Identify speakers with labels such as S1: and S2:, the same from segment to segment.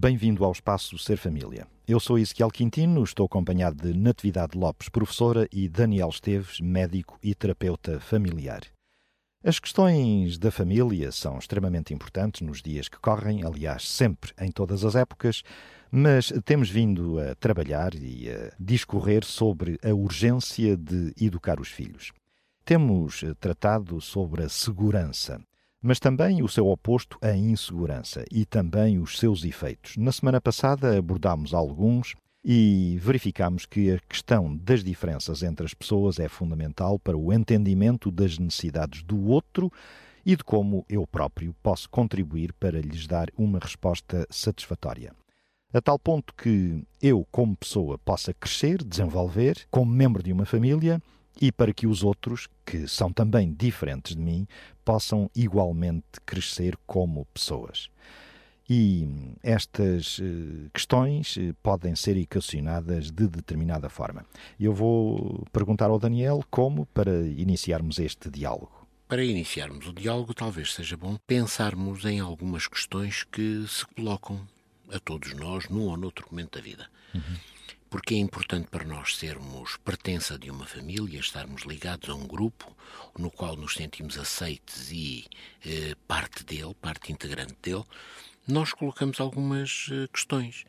S1: Bem-vindo ao espaço Ser Família. Eu sou Ezequiel Quintino, estou acompanhado de Natividade Lopes, professora, e Daniel Esteves, médico e terapeuta familiar. As questões da família são extremamente importantes nos dias que correm, aliás, sempre em todas as épocas, mas temos vindo a trabalhar e a discorrer sobre a urgência de educar os filhos. Temos tratado sobre a segurança mas também o seu oposto, a insegurança, e também os seus efeitos. Na semana passada abordámos alguns e verificámos que a questão das diferenças entre as pessoas é fundamental para o entendimento das necessidades do outro e de como eu próprio posso contribuir para lhes dar uma resposta satisfatória. A tal ponto que eu, como pessoa, possa crescer, desenvolver, como membro de uma família e para que os outros, que são também diferentes de mim, possam igualmente crescer como pessoas. E estas eh, questões eh, podem ser equacionadas de determinada forma. Eu vou perguntar ao Daniel como para iniciarmos este diálogo.
S2: Para iniciarmos o diálogo, talvez seja bom pensarmos em algumas questões que se colocam a todos nós num ou noutro momento da vida. Uhum porque é importante para nós sermos pertença de uma família, estarmos ligados a um grupo no qual nos sentimos aceites e eh, parte dele, parte integrante dele, nós colocamos algumas eh, questões.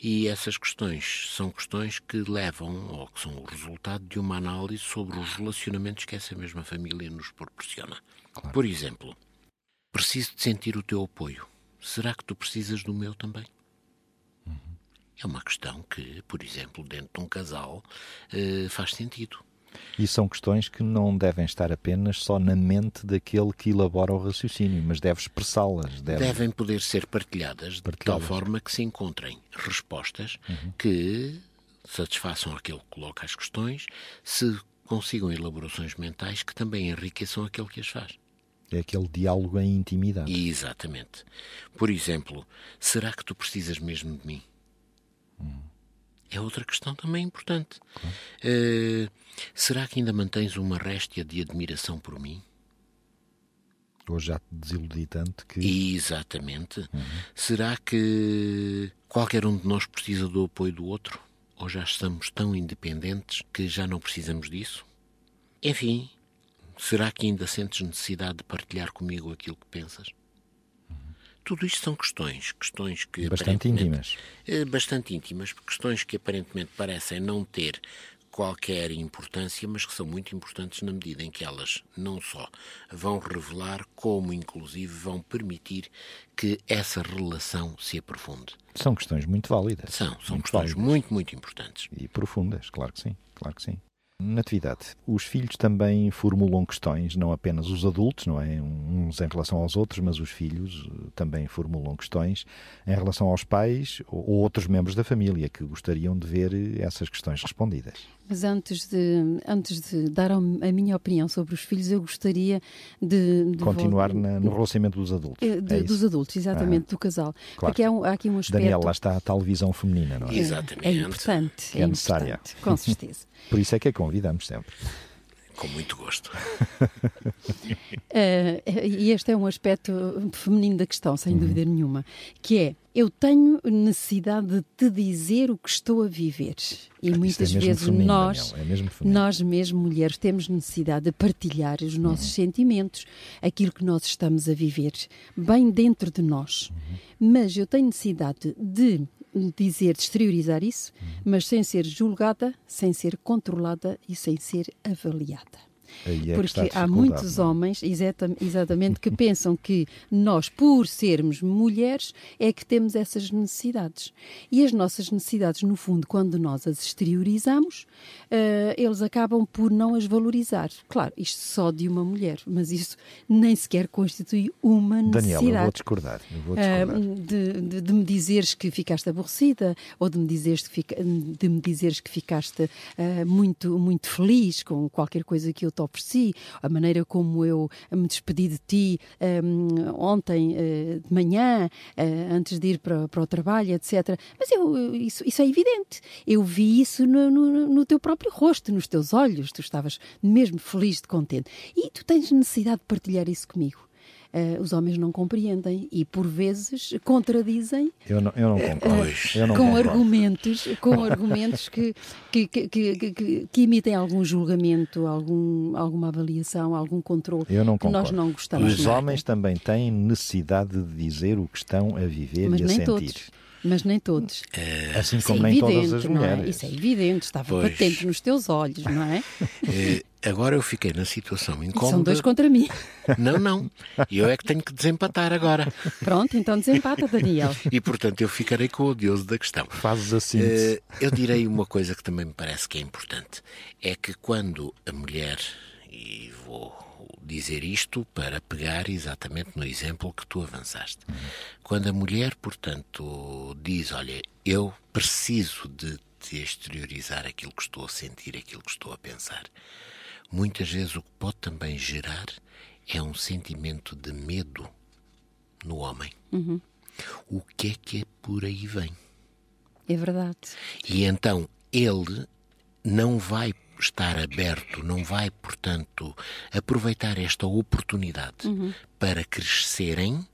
S2: E essas questões são questões que levam, ou que são o resultado de uma análise sobre os relacionamentos que essa mesma família nos proporciona. Claro. Por exemplo, preciso de sentir o teu apoio. Será que tu precisas do meu também? É uma questão que, por exemplo, dentro de um casal, eh, faz sentido.
S1: E são questões que não devem estar apenas só na mente daquele que elabora o raciocínio, mas deve expressá-las.
S2: Deve... Devem poder ser partilhadas, partilhadas, de tal forma que se encontrem respostas uhum. que satisfaçam aquele que coloca as questões, se consigam elaborações mentais que também enriqueçam aquele que as faz.
S1: É aquele diálogo em intimidade.
S2: Exatamente. Por exemplo, será que tu precisas mesmo de mim? É outra questão também importante. Uh, será que ainda mantens uma réstia de admiração por mim?
S1: Ou já te desiludi tanto que.
S2: Exatamente. Uhum. Será que qualquer um de nós precisa do apoio do outro? Ou já estamos tão independentes que já não precisamos disso? Enfim, será que ainda sentes necessidade de partilhar comigo aquilo que pensas? Tudo isto são questões, questões que
S1: bastante íntimas,
S2: eh, bastante íntimas, questões que aparentemente parecem não ter qualquer importância, mas que são muito importantes na medida em que elas não só vão revelar, como inclusive vão permitir que essa relação se aprofunde.
S1: São questões muito válidas.
S2: São, são muito questões válidas. muito, muito importantes.
S1: E profundas, claro que sim, claro que sim. Natividade. Os filhos também formulam questões, não apenas os adultos, não é? Uns em relação aos outros, mas os filhos eh, também formulam questões em relação aos pais ou outros membros da família que gostariam de ver eh, essas questões respondidas.
S3: Mas antes de, antes de dar a minha opinião sobre os filhos, eu gostaria de. de
S1: Continuar na, no relacionamento dos adultos.
S3: Eh, de, é dos adultos, exatamente, ah, do casal.
S1: Claro.
S3: Porque há, um, há, aqui um aspecto.
S1: Daniel, lá está a tal visão feminina, não é?
S2: Exatamente.
S3: É, é importante. É,
S1: é necessária.
S3: Com certeza.
S1: Por isso é que a convidamos sempre.
S2: Com muito gosto.
S3: uh, e este é um aspecto feminino da questão, sem uhum. dúvida nenhuma, que é eu tenho necessidade de te dizer o que estou a viver. E
S1: é
S3: muitas
S1: é
S3: vezes
S1: feminino,
S3: nós,
S1: é mesmo
S3: nós mesmo mulheres, temos necessidade de partilhar os nossos uhum. sentimentos, aquilo que nós estamos a viver, bem dentro de nós. Uhum. Mas eu tenho necessidade de dizer, de exteriorizar isso, uhum. mas sem ser julgada, sem ser controlada e sem ser avaliada.
S1: É
S3: Porque há muitos
S1: não é?
S3: homens, exata- exatamente, que pensam que nós, por sermos mulheres, é que temos essas necessidades. E as nossas necessidades, no fundo, quando nós as exteriorizamos, eh, eles acabam por não as valorizar. Claro, isto só de uma mulher, mas isso nem sequer constitui uma necessidade.
S1: Daniel, eu vou discordar. Eu vou discordar.
S3: de, de- de me dizeres que ficaste aborrecida ou de me dizeres que, fica- de me dizeres que ficaste ah, muito, muito feliz com qualquer coisa que eu te ofereci, a maneira como eu me despedi de ti ah, ontem ah, de manhã, ah, antes de ir para, para o trabalho, etc. Mas eu- isso, isso é evidente. Eu vi isso no, no- no teu próprio rosto, nos teus olhos. Tu estavas mesmo feliz de contente. E tu tens necessidade de partilhar isso comigo. Eh, os homens não compreendem e, por vezes, contradizem
S1: Eu não, eu não concordo.
S2: Pois.
S1: Eu não
S3: com
S1: concordo.
S3: argumentos, com argumentos que, que, que, que, que- que emitem algum julgamento, algum, alguma avaliação, algum controle
S1: Eu não
S3: que nós não gostamos.
S1: Os homens também têm necessidade de dizer o que estão a viver
S3: mas
S1: e a sentir.
S3: todos. Mas nem todos.
S1: Assim
S3: Isso
S1: como
S3: é
S1: nem
S3: evidente,
S1: todas as
S3: não é?
S1: mulheres.
S3: Isso é evidente, estava
S2: Pois.
S3: patente nos teus olhos, não é?
S2: Eh, agora eu fiquei na situação
S3: São
S2: incómoda.
S3: dois contra mim.
S2: Não, não. Eu é que tenho que desempatar agora.
S3: Pronto, então desempata, Daniel.
S2: E portanto eu ficarei com o odioso da questão.
S1: Fazes a síntese.
S2: Eh, eu direi uma coisa que também me parece que é importante: é que quando a mulher, e vou dizer isto para pegar exatamente no exemplo que tu avançaste, quando a mulher, portanto, diz: Olha, eu preciso de te exteriorizar aquilo que estou a sentir, aquilo que estou a pensar, muitas vezes o que pode também gerar é um sentimento de medo no homem. O que é que é por aí vem?
S3: É verdade.
S2: E então ele não vai estar aberto, não vai, portanto, aproveitar esta oportunidade para crescerem,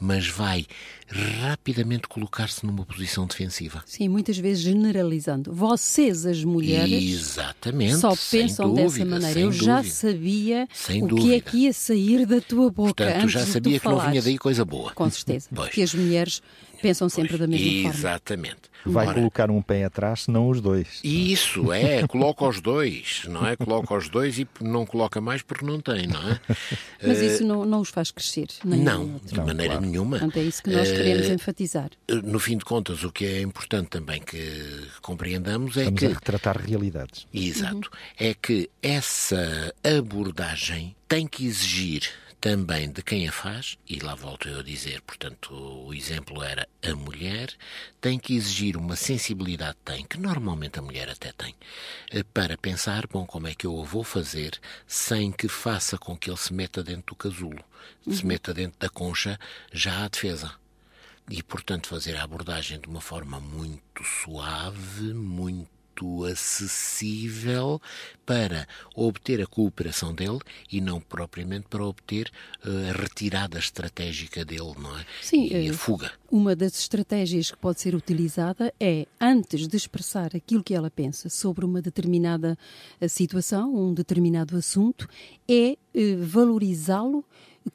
S2: mas vai rapidamente colocar-se numa posição defensiva.
S3: Sim, muitas vezes generalizando. Vocês, as mulheres,
S2: Exatamente.
S3: só pensam
S2: dúvida,
S3: dessa maneira. Eu já
S2: dúvida.
S3: sabia o que é
S2: dúvida.
S3: que ia sair da tua boca
S2: Portanto,
S3: antes
S2: já
S3: de
S2: sabia
S3: tu
S2: que não vinha
S3: falares.
S2: daí coisa boa.
S3: Com certeza.
S2: Pois.
S3: Porque as mulheres pensam sempre da mesma forma.
S2: Exatamente.
S1: Vai
S2: Ora,
S1: colocar um pé atrás, senão os dois.
S2: Isso, é, coloca os dois, não é? Coloca os dois e não coloca mais porque não tem, não é?
S3: Mas isso não, não os faz crescer. Nem
S2: Não,
S3: nem
S2: de maneira nenhuma.
S3: Portanto, é isso que nós queremos
S2: Eh,
S3: enfatizar.
S2: No fim de contas, o que é importante também que compreendamos é
S1: Estamos
S2: que.
S1: a retratar realidades.
S2: Exato. É que essa abordagem tem que exigir também de quem a faz, e lá volto eu a dizer, portanto, o exemplo era a mulher, tem que exigir uma sensibilidade, tem, que normalmente a mulher até tem, eh, para pensar, bom, como é que eu o vou fazer sem que faça com que ele se meta dentro do casulo, se meta dentro da concha, já à defesa. E, portanto, fazer a abordagem de uma forma muito suave, muito acessível para obter a cooperação dele e não propriamente para obter eh, a retirada estratégica dele, não é?
S3: Sim,
S2: e
S3: eh,
S2: a fuga.
S3: Uma das estratégias que pode ser utilizada é, antes de expressar aquilo que ela pensa sobre uma determinada eh, situação, um determinado assunto, é eh, valorizá-lo,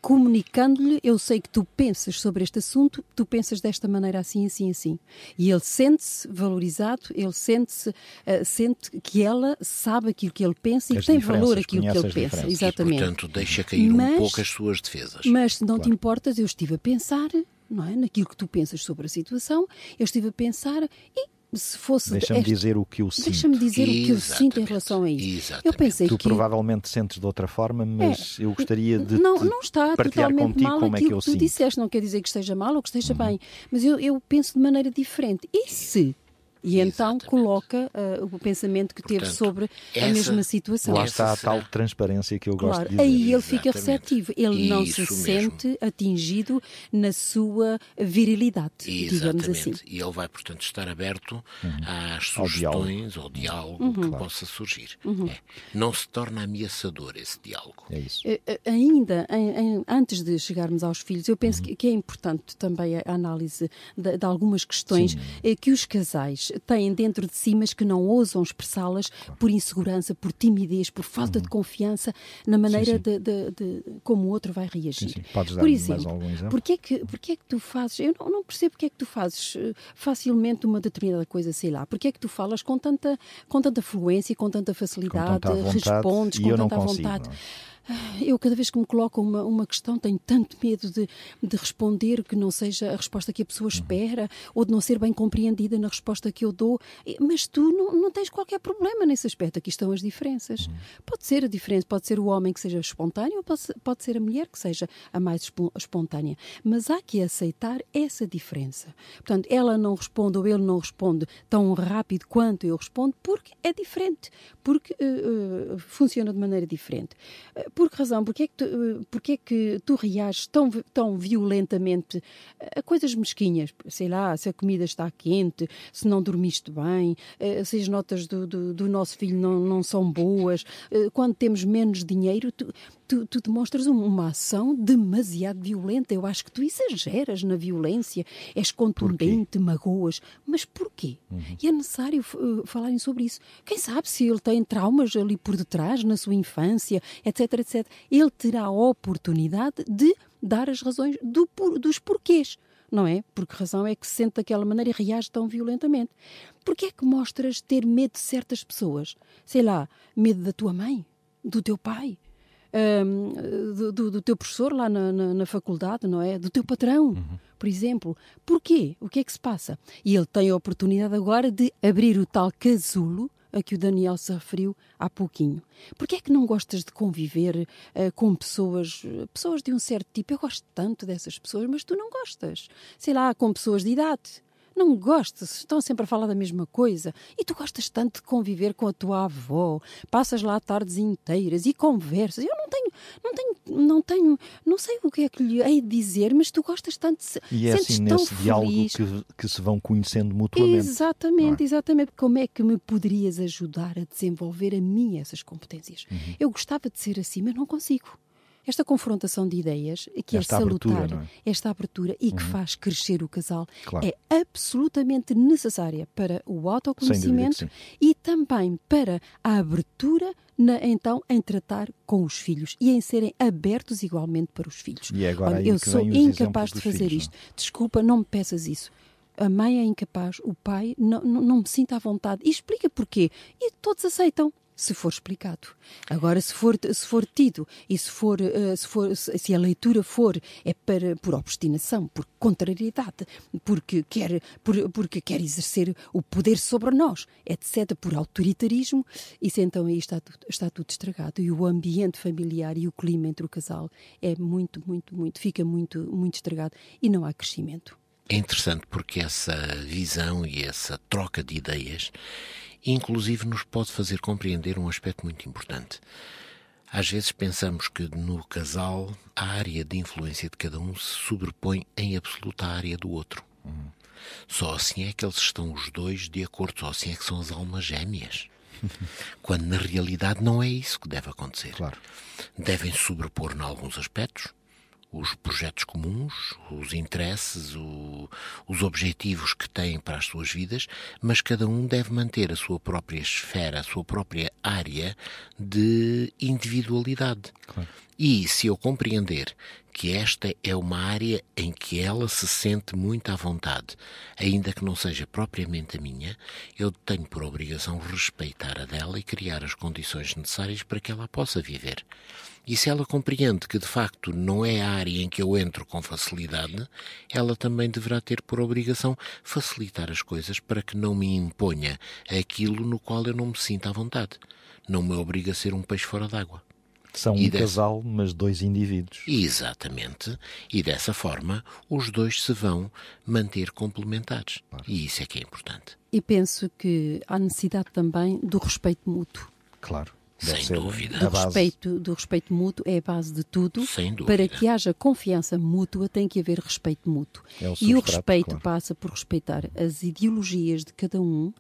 S3: comunicando-lhe: Eu sei que tu pensas sobre este assunto, tu pensas desta maneira assim, assim, assim. E ele sente-se valorizado, ele sente-se, eh, sente que ela sabe aquilo que ele pensa e
S1: As
S3: que tem valor aquilo que ele pensa. Exatamente.
S2: E, portanto, deixa cair um
S3: Mas-
S2: pouco as suas defesas.
S3: Mas se não te importas, eu estive a pensar, não é? Naquilo que tu pensas sobre a situação, eu estive a pensar e se fosse.
S1: Deixa-me
S3: esta-
S1: dizer o que eu sinto.
S3: Deixa-me dizer o que eu sinto em
S2: Exatamente.
S3: relação a isso. Eu
S2: Exatamente.
S3: pensei
S1: Tu
S3: que.
S1: provavelmente sentes de outra forma, mas eu gostaria de
S3: não,
S1: te
S3: não está
S1: partilhar
S3: totalmente
S1: contigo
S3: mal
S1: como é que eu
S3: que tu
S1: sinto.
S3: disseste. Não quer dizer que esteja mal ou que esteja bem, mas eu, eu penso de maneira diferente. E se? E então
S2: Exatamente.
S3: coloca ah, o pensamento que teve
S2: Portanto,
S3: sobre a
S2: essa-
S3: mesma situação.
S1: Lá
S2: Essa
S1: está a tal transparência que eu gosto
S3: Claro,
S1: de dizer.
S3: aí ele fica
S2: Exatamente.
S3: receptivo, ele não se
S2: Isso mesmo.
S3: sente atingido na sua virilidade, digamos assim.
S2: Exatamente. E ele vai, portanto, estar aberto às
S1: Ao diálogo.
S2: sugestões, ao diálogo
S3: Uhum.
S2: que possa surgir. É. Não se torna ameaçador esse diálogo.
S1: É isso.
S3: Eh, Ainda em- em- antes de chegarmos aos filhos, eu penso
S1: Uhum.
S3: que, que é importante também a análise de, de algumas questões eh, que os casais têm dentro de si, mas que não ousam expressá-las por insegurança, por timidez, por falta uhum. de confiança na maneira sim, sim. De, de, de, como o outro vai reagir. Sim,
S1: Podes por exemplo, mais algum exemplo?
S3: Porquê que, porquê é que tu fazes, eu não, não percebo porque é que tu fazes eh, facilmente uma determinada coisa, sei lá, porque é que tu falas com tanta, com tanta fluência, com tanta facilidade, com tanta vontade, respondes com tanta vontade. Não? Eu, cada vez que me coloco uma, uma questão, tenho tanto medo de, de responder que não seja a resposta que a pessoa uhum. espera ou de não ser bem compreendida na resposta que eu dou. Mas tu não, não tens qualquer problema nesse aspecto. Aqui estão as diferenças. Uhum. Pode ser a diferença, pode ser o homem que seja espontâneo ou pode, pode ser a mulher que seja a mais espontânea. Mas há que aceitar essa diferença. Portanto, ela não responde ou ele não responde tão rápido quanto eu respondo porque é diferente, porque uh, uh, funciona de maneira diferente. Uh, por que razão? Porquê é que tu, porquê é que tu reages tão, tão violentamente a coisas mesquinhas? Sei lá, se a comida está quente, se não dormiste bem, eh, se as notas do, do, do nosso filho não, não são boas, eh, quando temos menos dinheiro, tu, tu, tu, demonstras uma ação demasiado violenta. Eu acho que tu exageras na violência, és contundente, magoas. Mas porquê? Uhum. E é necessário uh, falarem sobre isso. Quem sabe se ele tem traumas ali por detrás, na sua infância, etc, etc. Ele terá a oportunidade de dar as razões do, dos porquês. Não é? Por que razão é que se sente daquela maneira e reage tão violentamente? Porquê é que mostras ter medo de certas pessoas? Sei lá, medo da tua mãe? Do teu pai? Um, do, do, teu professor lá na, na, na, faculdade, não é? Do teu patrão, uhum. por exemplo. Porquê? O que é que se passa? E ele tem a oportunidade agora de abrir o tal casulo a que o Daniel se referiu há pouquinho. Porquê é que não gostas de conviver uh, com pessoas, pessoas de um certo tipo? Eu gosto tanto dessas pessoas, mas tu não gostas. Sei lá, com pessoas de idade não gostas, estão sempre a falar da mesma coisa. E tu gostas tanto de conviver com a tua avó, passas lá tardes inteiras e conversas. Eu não tenho, não tenho, não tenho, não sei o que é que lhe hei de dizer, mas tu gostas tanto de
S1: E é assim nesse feliz. diálogo que, que, se vão conhecendo mutuamente.
S3: Exatamente, é? exatamente. Como é que me poderias ajudar a desenvolver a mim essas competências? Uhum. Eu gostava de ser assim, mas não consigo esta confrontação de ideias, que é esta é salutar, abertura, é? esta abertura e uhum. que faz crescer o casal, claro. é absolutamente necessária para o autoconhecimento e também para a abertura na, então em tratar com os filhos e em serem abertos igualmente para os filhos.
S1: E é agora
S3: Olha, eu sou incapaz de fazer
S1: filhos,
S3: isto. Não? Desculpa, não me peças isso a mãe é incapaz, o pai não, não, não me sinta à vontade. E explica porquê. E todos aceitam se for explicado. Agora, se for, se for tido e se, for, uh, se, for, se a leitura for é para, por obstinação, por contrariedade, porque quer, por, porque quer exercer o poder sobre nós, etc., por autoritarismo, isso então aí está está tudo estragado. E o ambiente familiar e o clima entre o casal é muito, muito, muito, fica muito, muito estragado e não há crescimento.
S2: É interessante porque essa visão e essa troca de ideias inclusive nos pode fazer compreender um aspecto muito importante. Às vezes pensamos que no casal a área de influência de cada um se sobrepõe em absoluta área do outro. Uhum. Só assim é que eles estão os dois de acordo, só assim é que são as almas gêmeas. Quando na realidade não é isso que deve acontecer.
S1: Claro.
S2: Devem sobrepor em alguns aspectos, os projetos comuns, os interesses, o, os objetivos que têm para as suas vidas, mas cada um deve manter a sua própria esfera, a sua própria área de individualidade. Claro. E se eu compreender que esta é uma área em que ela se sente muito à vontade, ainda que não seja propriamente a minha, eu tenho por obrigação respeitar a dela e criar as condições necessárias para que ela possa viver. E se ela compreende que de facto não é a área em que eu entro com facilidade, ela também deverá ter por obrigação facilitar as coisas para que não me imponha aquilo no qual eu não me sinto à vontade. Não me obriga a ser um peixe fora d'água.
S1: São e um dessa... casal, mas dois indivíduos.
S2: Exatamente. E dessa forma, os dois se vão manter complementares. Claro. E isso é que é importante.
S3: E penso que há necessidade também do respeito mútuo.
S1: Claro.
S2: Deve Sem dúvida.
S3: Do respeito, do respeito mútuo é a base de tudo.
S2: Sem dúvida.
S3: Para que haja confiança mútua, tem que haver respeito mútuo.
S1: É o
S3: e o respeito claro. passa por respeitar as ideologias de cada um,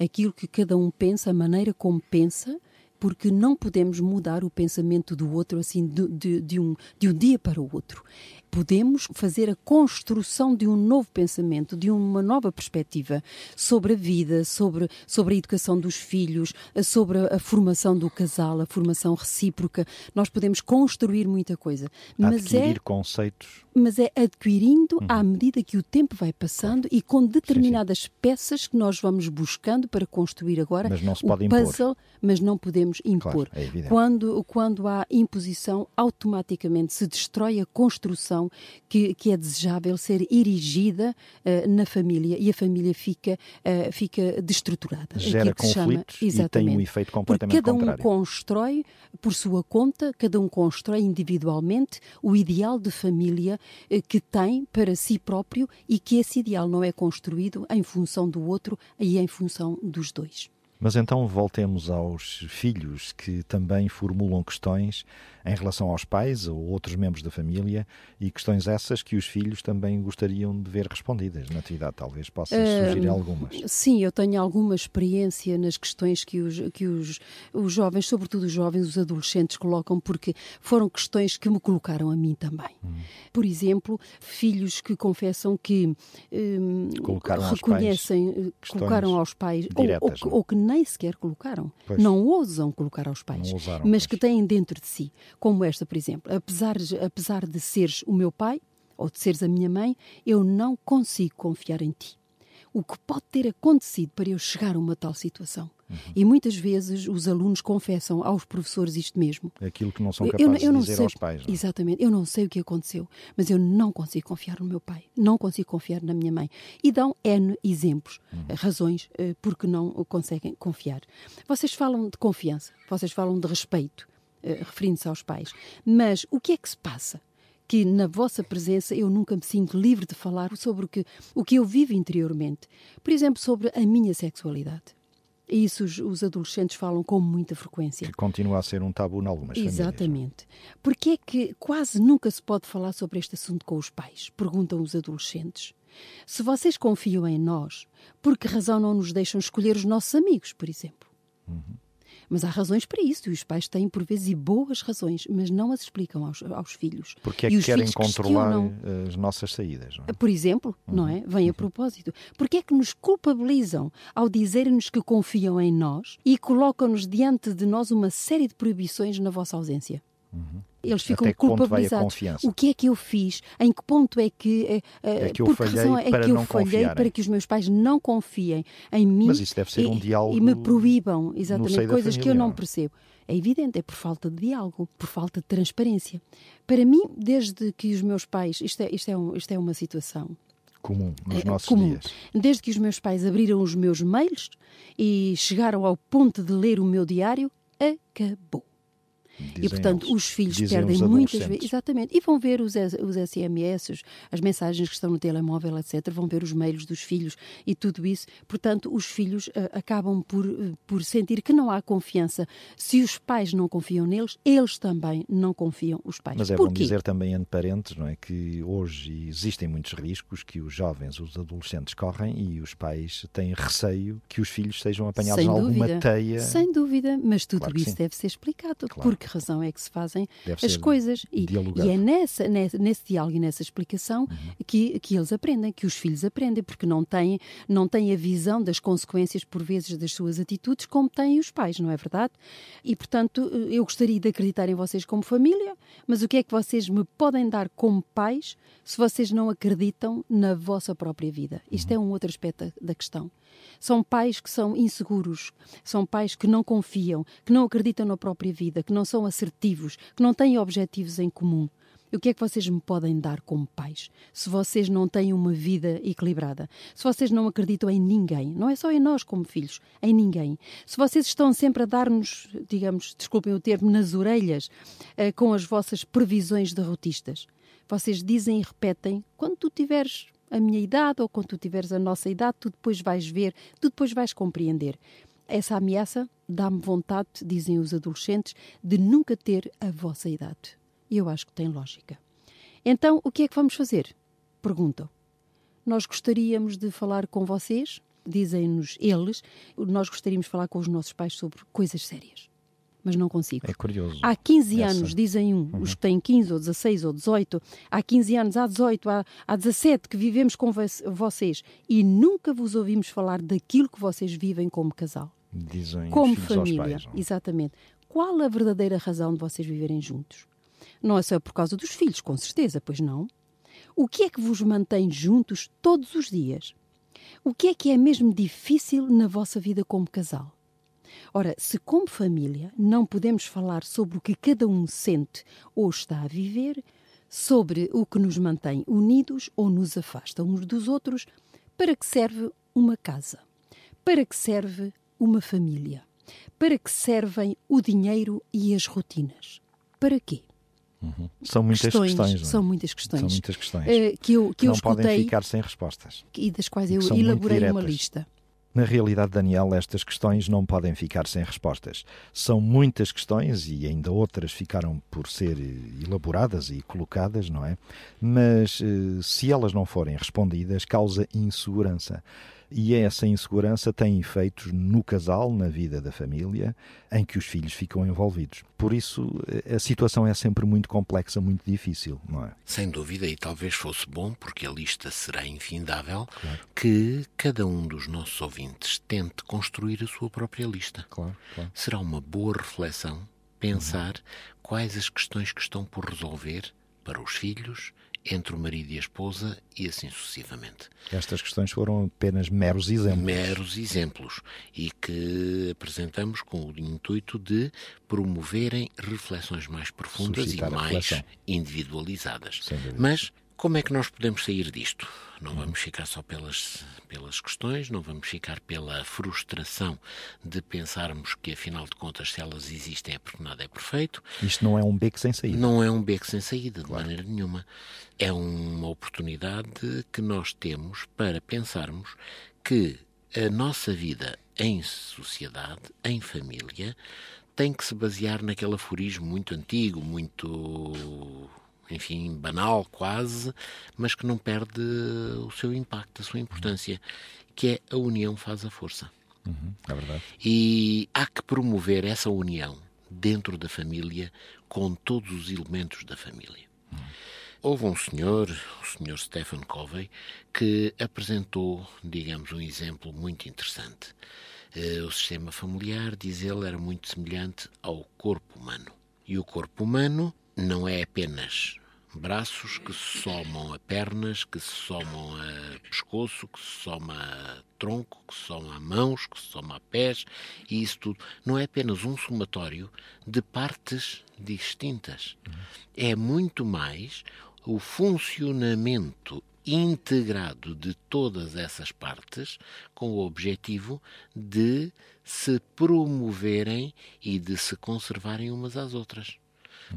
S3: aquilo que cada um pensa, a maneira como pensa, porque não podemos mudar o pensamento do outro assim de, de, de, um, de um dia para o outro. Podemos fazer a construção de um novo pensamento, de uma nova perspectiva sobre a vida, sobre, sobre a educação dos filhos, sobre a, formação do casal, a formação recíproca. Nós podemos construir muita coisa.
S1: Mas Adquirir é, conceitos.
S3: Mas é adquirindo uhum. à medida que o tempo vai passando claro. e com determinadas sim, sim. peças que nós vamos buscando para construir agora
S1: mas não se
S3: o
S1: pode
S3: puzzle,
S1: impor.
S3: mas não podemos impor.
S1: Claro, é
S3: quando, quando há imposição, automaticamente se destrói a construção que, que é desejável ser erigida uh, na família e a família fica, uh, fica destruturada.
S1: Gera conflitos chama, e tem um efeito completamente
S3: cada
S1: contrário.
S3: um constrói por sua conta, cada um constrói individualmente o ideal de família uh, que tem para si próprio e que esse ideal não é construído em função do outro e em função dos dois.
S1: Mas então voltemos aos filhos que também formulam questões em relação aos pais ou outros membros da família e questões essas que os filhos também gostariam de ver respondidas na atividade. Talvez possa surgir uh, algumas.
S3: Sim, eu tenho alguma experiência nas questões que os, que os, os jovens, sobretudo os jovens, os adolescentes, colocam, porque foram questões que me colocaram a mim também. Hum. Por exemplo, filhos que confessam que um,
S1: colocaram
S3: reconhecem,
S1: aos pais
S3: colocaram aos pais,
S1: diretas,
S3: ou, ou, ou, que nem sequer colocaram, pois. não ousam colocar aos pais,
S1: ousaram,
S3: mas
S1: pois.
S3: que têm dentro de si como esta, por exemplo. Apesar, apesar de seres o meu pai ou de seres a minha mãe, eu não consigo confiar em ti. O que pode ter acontecido para eu chegar a uma tal situação? Uhum. E muitas vezes os alunos confessam aos professores isto mesmo.
S1: Aquilo que não são capazes eu, eu de dizer
S3: sei,
S1: aos pais. Não? É?
S3: Exatamente. Eu não sei o que aconteceu, mas eu não consigo confiar no meu pai, não consigo confiar na minha mãe. E dão N exemplos, uhum. razões uh, porque não conseguem confiar. Vocês falam de confiança, vocês falam de respeito, referindo-se aos pais. Mas o que é que se passa? Que na vossa presença eu nunca me sinto livre de falar sobre o que, o que eu vivo interiormente. Por exemplo, sobre a minha sexualidade. E isso os, os, adolescentes falam com muita frequência.
S1: Que continua a ser um tabu em algumas
S3: famílias. Exatamente. Porque é que quase nunca se pode falar sobre este assunto com os pais? Perguntam os adolescentes. Se vocês confiam em nós, por que razão não nos deixam escolher os nossos amigos, por exemplo? Uhum. Mas há razões para isso, e os pais têm, por vezes, e boas razões, mas não as explicam aos, aos filhos.
S1: Porque é
S3: que
S1: querem controlar questionam. as nossas saídas, é?
S3: Por exemplo, uhum. não é? Vem a propósito. Porque é que nos culpabilizam ao dizerem-nos que confiam em nós e colocam-nos diante de nós uma série de proibições na vossa ausência? Uhum. Eles ficam
S1: Até que
S3: culpabilizados. O que é que eu fiz? Em que ponto é que,
S1: é, é que eu falhei razão é
S3: que
S1: eu
S3: falhei para que os meus pais não confiem em mim
S1: Mas isso deve ser
S3: e,
S1: um diálogo
S3: e me proíbam exatamente coisas que eu não percebo. É evidente, é por falta de diálogo, por falta de transparência. Para mim, desde que os meus pais, isto é, isto é, um, isto é uma situação
S1: comum nos nossos
S3: comum.
S1: dias.
S3: Desde que os meus pais abriram os meus mails e chegaram ao ponto de ler o meu diário, acabou.
S1: Dizem
S3: e, portanto,
S1: eles,
S3: os filhos perdem
S1: os
S3: muitas vezes. Exatamente. E vão ver os, os SMS, as mensagens que estão no telemóvel, etc. Vão ver os mails dos filhos e tudo isso. Portanto, os filhos uh, acabam por, uh, por sentir que não há confiança. Se os pais não confiam neles, eles também não confiam os pais.
S1: Mas é
S3: Por
S1: bom dizer também entre parentes, não é? Que hoje existem muitos riscos que os jovens, os adolescentes correm e os pais têm receio que os filhos sejam apanhados em alguma teia.
S3: Sem dúvida, mas tudo
S1: Claro
S3: isso
S1: sim.
S3: deve ser explicado.
S1: Claro.
S3: Por que razão é que se fazem as coisas? E, e é nessa, nesse, nesse diálogo e nessa explicação
S1: Uhum.
S3: que, que eles aprendem, que os filhos aprendem, porque não têm, não têm a visão das consequências, por vezes, das suas atitudes, como têm os pais, não é verdade? E, portanto, eu gostaria de acreditar em vocês como família, mas o que é que vocês me podem dar como pais se vocês não acreditam na vossa própria vida? Isto
S1: Uhum.
S3: é um outro aspecto da- da questão. São pais que são inseguros, são pais que não confiam, que não acreditam na própria vida, que não são assertivos, que não têm objetivos em comum. O que é que vocês me podem dar como pais? Se vocês não têm uma vida equilibrada, se vocês não acreditam em ninguém, não é só em nós como filhos, em ninguém. Se vocês estão sempre a dar-nos, digamos, desculpem o termo, nas orelhas, eh, com as vossas previsões derrotistas. Vocês dizem e repetem, quando tu tiveres a minha idade ou quando tu tiveres a nossa idade, tu depois vais ver, tu depois vais compreender. Essa ameaça dá-me vontade, dizem os adolescentes, de nunca ter a vossa idade. E eu acho que tem lógica. Então, o que é que vamos fazer? Perguntam. Nós gostaríamos de falar com vocês, dizem-nos eles, nós gostaríamos de falar com os nossos pais sobre coisas sérias. Mas não consigo.
S1: É curioso.
S3: Há 15
S1: Essa-
S3: anos, dizem um, os que têm 15 ou 16 ou 18, há 15 anos, há 18, há, há 17 que vivemos com vo- vocês e nunca vos ouvimos falar daquilo que vocês vivem como casal,
S1: Dizem
S3: como família.
S1: pais. é?
S3: Exatamente. Qual a verdadeira razão de vocês viverem juntos? Não é só por causa dos filhos, com certeza, pois não? O que é que vos mantém juntos todos os dias? O que é que é mesmo difícil na vossa vida como casal? Ora, se como família não podemos falar sobre o que cada um sente ou está a viver, sobre o que nos mantém unidos ou nos afasta uns dos outros, para que serve uma casa? Para que serve uma família? Para que servem o dinheiro e as rotinas? Para quê?
S1: São muitas questões. não é?
S3: são muitas questões.
S1: São muitas questões.
S3: eh, que eu, que
S1: que
S3: eu
S1: não podem
S3: escutei
S1: ficar sem respostas.
S3: e das quais eu elaborei uma lista.
S1: Na realidade, Daniel, estas questões não podem ficar sem respostas. São muitas questões e ainda outras ficaram por ser eh, elaboradas e colocadas, não é? Mas eh, se elas não forem respondidas, causa insegurança. E essa insegurança tem efeitos no casal, na vida da família, em que os filhos ficam envolvidos. Por isso, a situação é sempre muito complexa, muito difícil, não é?
S2: Sem dúvida, e talvez fosse bom, porque a lista será infindável, que cada um dos nossos ouvintes tente construir a sua própria lista.
S1: Claro, claro.
S2: Será uma boa reflexão pensar quais as questões que estão por resolver para os filhos, entre o marido e a esposa e assim sucessivamente.
S1: Estas questões foram apenas meros exemplos.
S2: Meros exemplos e que apresentamos com o intuito de promoverem reflexões mais profundas
S1: Suscitar
S2: e mais individualizadas. Mas como é que nós podemos sair disto? Não vamos ficar só pelas, pelas questões, não vamos ficar pela frustração de pensarmos que, afinal de contas, se elas existem é porque nada é perfeito.
S1: Isto não é um beco sem saída.
S2: Não é um beco sem saída, de maneira nenhuma. É uma oportunidade que nós temos para pensarmos que a nossa vida em sociedade, em família, tem que se basear naquele aforismo muito antigo, muito, enfim, banal quase, mas que não perde o seu impacto, a sua importância, que é a união faz a força.
S1: É verdade.
S2: E há que promover essa união dentro da família com todos os elementos da família. Houve um senhor, o senhor Stephen Covey, que apresentou, digamos, um exemplo muito interessante. Eh, O sistema familiar, diz ele, era muito semelhante ao corpo humano. E o corpo humano não é apenas braços que se somam a pernas, que se somam a pescoço, que se soma a tronco, que se soma a mãos, que se soma a pés, e isso tudo não é apenas um somatório de partes distintas. É muito mais o funcionamento integrado de todas essas partes com o objetivo de se promoverem e de se conservarem umas às outras.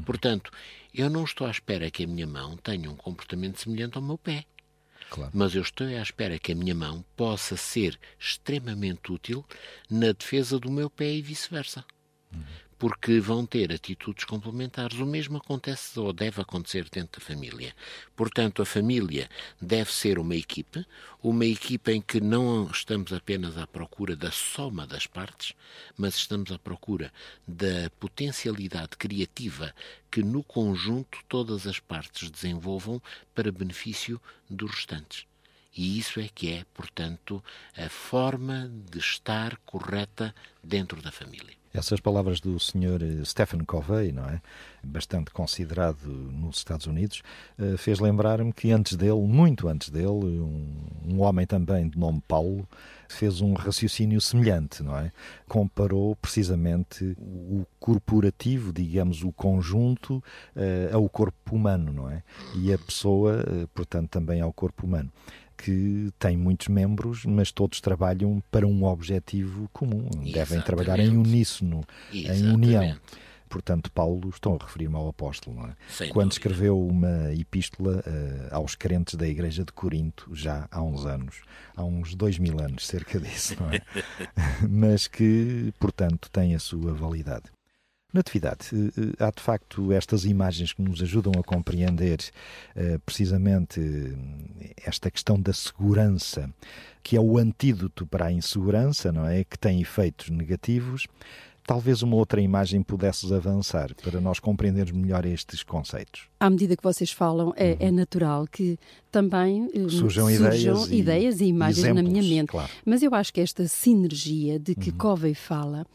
S2: Portanto, eu não estou à espera que a minha mão tenha um comportamento semelhante ao meu pé.
S1: Claro.
S2: Mas eu estou à espera que a minha mão possa ser extremamente útil na defesa do meu pé e vice-versa. Porque vão ter atitudes complementares. O mesmo acontece ou deve acontecer dentro da família. Portanto, a família deve ser uma equipe, uma equipe em que não estamos apenas à procura da soma das partes, mas estamos à procura da potencialidade criativa que no conjunto todas as partes desenvolvam para benefício dos restantes. E isso é que é, portanto, a forma de estar correta dentro da família.
S1: Essas palavras do Sr. Stephen Covey, não é? Bastante considerado nos Estados Unidos, eh, fez lembrar-me que antes dele, muito antes dele, um, um homem também de nome Paulo, fez um raciocínio semelhante, não é? Comparou precisamente o corporativo, digamos, o conjunto, eh, ao corpo humano, não é? E a pessoa, eh, portanto, também ao corpo humano que tem muitos membros, mas todos trabalham para um objetivo comum. Devem trabalhar em
S2: Exatamente.
S1: uníssono, em
S2: Exatamente.
S1: união. Portanto, Paulo, estou a referir-me ao apóstolo, não é?
S2: Sem
S1: Quando
S2: dúvida.
S1: escreveu uma epístola eh, aos crentes da Igreja de Corinto, já há uns anos, há uns dois mil anos, cerca disso, não é? Mas que, portanto, tem a sua validade. Natividade, eh, há de facto estas imagens que nos ajudam a compreender eh, precisamente eh, esta questão da segurança, que é o antídoto para a insegurança, não é? Que tem efeitos negativos. talvez uma outra imagem pudesses avançar para nós compreendermos melhor estes conceitos.
S3: À medida que vocês falam, é, uhum. é natural que também
S1: um, surjam, ideias, e,
S3: ideias, e, imagens
S1: exemplos,
S3: na minha mente.
S1: Claro.
S3: Mas eu acho que esta sinergia de que uhum. Covey fala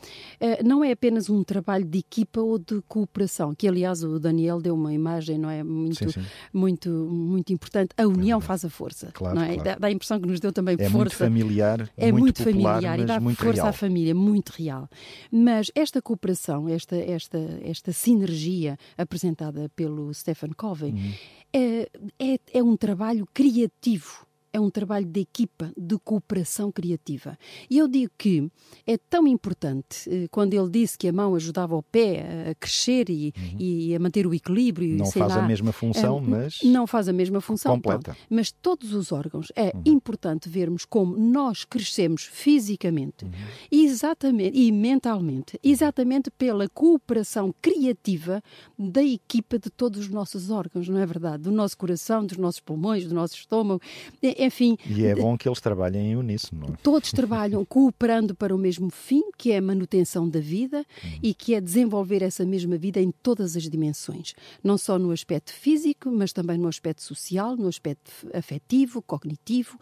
S3: uh, não é apenas um trabalho de equipa ou de cooperação, que aliás o Daniel deu uma imagem, não é? Muito, sim, sim. muito, muito importante. A união é faz a força.
S1: Claro,
S3: não é?
S1: Claro.
S3: Dá, dá, a impressão que nos deu também
S1: é
S3: força.
S1: Muito familiar,
S3: é
S1: muito,
S3: muito
S1: popular,
S3: familiar e dá força
S1: real.
S3: à família, muito real. Mas esta cooperação, esta, esta, esta sinergia apresentada pelo Stephen Covey uhum. é, é, é um trabalho criativo é um trabalho de equipa, de cooperação criativa. E eu digo que é tão importante, eh, quando ele disse que a mão ajudava o pé a crescer e, uhum. e a manter o equilíbrio.
S1: Não faz
S3: lá,
S1: a mesma função,
S3: é,
S1: mas.
S3: Não faz a mesma função.
S1: Completa.
S3: mas todos os órgãos. É uhum. importante vermos como nós crescemos fisicamente uhum. exatamente, e mentalmente, exatamente pela cooperação criativa da equipa de todos os nossos órgãos, não é verdade? Do nosso coração, dos nossos pulmões, do nosso estômago enfim.
S1: E é bom que eles trabalhem em uníssono. Não é?
S3: Todos trabalham cooperando para o mesmo fim, que é a manutenção da vida hum. e que é desenvolver essa mesma vida em todas as dimensões. Não só no aspecto físico, mas também no aspecto social, no aspecto afetivo, cognitivo.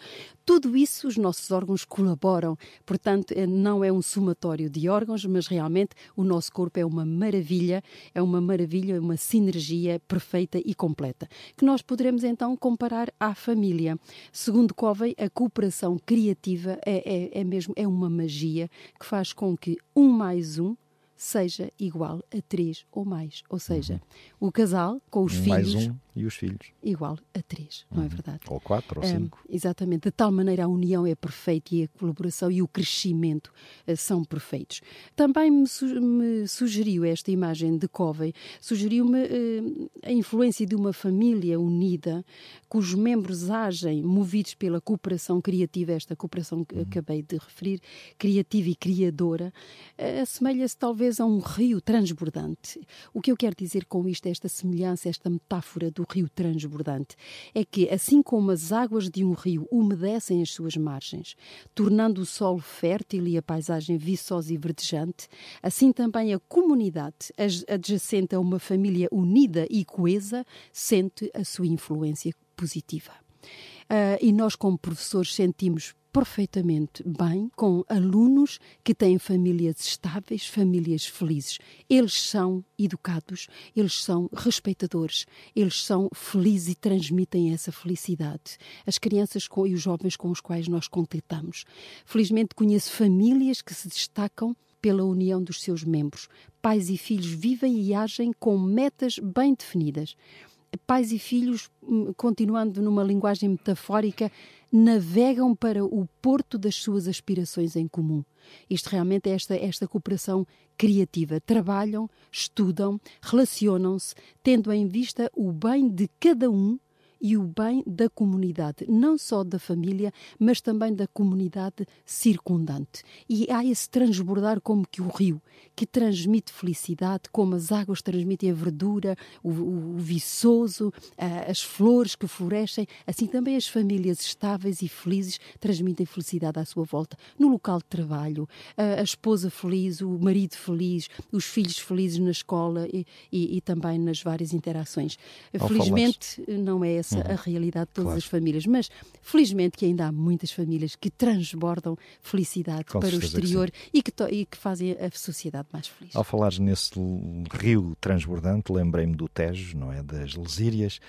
S3: Tudo isso os nossos órgãos colaboram. Portanto, eh, não é um somatório de órgãos, mas realmente o nosso corpo é uma maravilha, é uma maravilha, uma sinergia perfeita e completa, que nós poderemos então comparar à família. Segundo Covey, a cooperação criativa é, é, é mesmo é uma magia que faz com que um mais um seja igual a três ou mais. Ou seja, uhum. o casal com os filhos.
S1: Um e os filhos.
S3: Igual a três, não é uhum. verdade?
S1: Ou quatro ou cinco.
S3: Um, exatamente. De tal maneira a união é perfeita e a colaboração e o crescimento uh, são perfeitos. Também me, su me, sugeriu esta imagem de Covey, sugeriu-me uh, a influência de uma família unida, cujos membros agem movidos pela cooperação criativa, esta cooperação que uhum. acabei de referir, criativa e criadora, uh, assemelha-se talvez a um rio transbordante. O que eu quero dizer com isto, esta semelhança, esta metáfora do rio transbordante, é que, assim como as águas de um rio umedecem as suas margens, tornando o solo fértil e a paisagem viçosa e verdejante, assim também a comunidade adjacente a uma família unida e coesa sente a sua influência positiva. Uh, e nós, como professores, sentimos perfeitamente bem com alunos que têm famílias estáveis, famílias felizes. Eles são educados, eles são respeitadores, eles são felizes e transmitem essa felicidade. As crianças e os jovens com os quais nós contactamos. Felizmente conheço famílias que se destacam pela união dos seus membros. Pais e filhos vivem e agem com metas bem definidas. Pais e filhos, hum, continuando numa linguagem metafórica, navegam para o porto das suas aspirações em comum. Isto realmente é esta, esta cooperação criativa. Trabalham, estudam, relacionam-se, tendo em vista o bem de cada um e o bem da comunidade, não só da família, mas também da comunidade circundante. E há esse transbordar como que o rio, que transmite felicidade, como as águas transmitem a verdura, o, o, o viçoso, as flores que florescem, assim também as famílias estáveis e felizes transmitem felicidade à sua volta. No local de trabalho, a, a esposa feliz, o marido feliz, os filhos felizes na escola e, e, e também nas várias interações. Felizmente, não é essa uhum. a realidade de todas claro. as famílias. Mas, felizmente, que ainda há muitas famílias que transbordam felicidade
S1: Com
S3: para o exterior
S1: que
S3: e, que e que fazem a sociedade mais feliz.
S1: Ao falares nesse rio transbordante, lembrei-me do Tejo, não é? Das Lesírias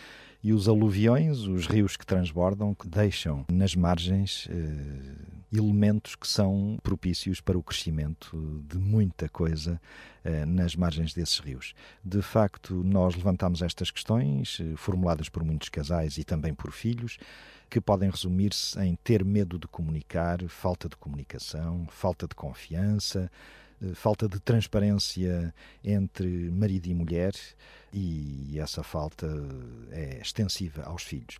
S1: e os aluviões, os rios que transbordam, que deixam nas margens eh, elementos que são propícios para o crescimento de muita coisa eh, nas margens desses rios. De facto, nós levantamos estas questões, eh, formuladas por muitos casais e também por filhos, que podem resumir-se em ter medo de comunicar, falta de comunicação, falta de confiança, falta de transparência entre marido e mulher e essa falta é extensiva aos filhos.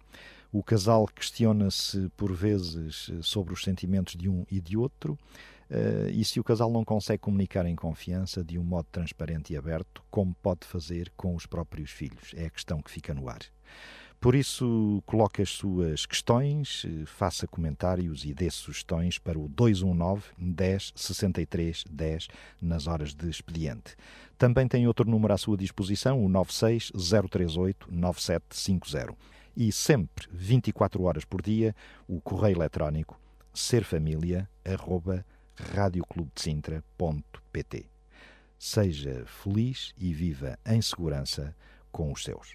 S1: O casal questiona-se por vezes sobre os sentimentos de um e de outro, eh, e se o casal não consegue comunicar em confiança de um modo transparente e aberto, como pode fazer com os próprios filhos? É a questão que fica no ar. Por isso, coloque as suas questões, eh, faça comentários e dê sugestões para o 219 10 63 10 nas horas de expediente. Também tem outro número à sua disposição, o 96 038 9750. E sempre, 24 horas por dia, o correio eletrónico serfamilia.radioclubdesintra.pt. Seja feliz e viva em segurança com os seus.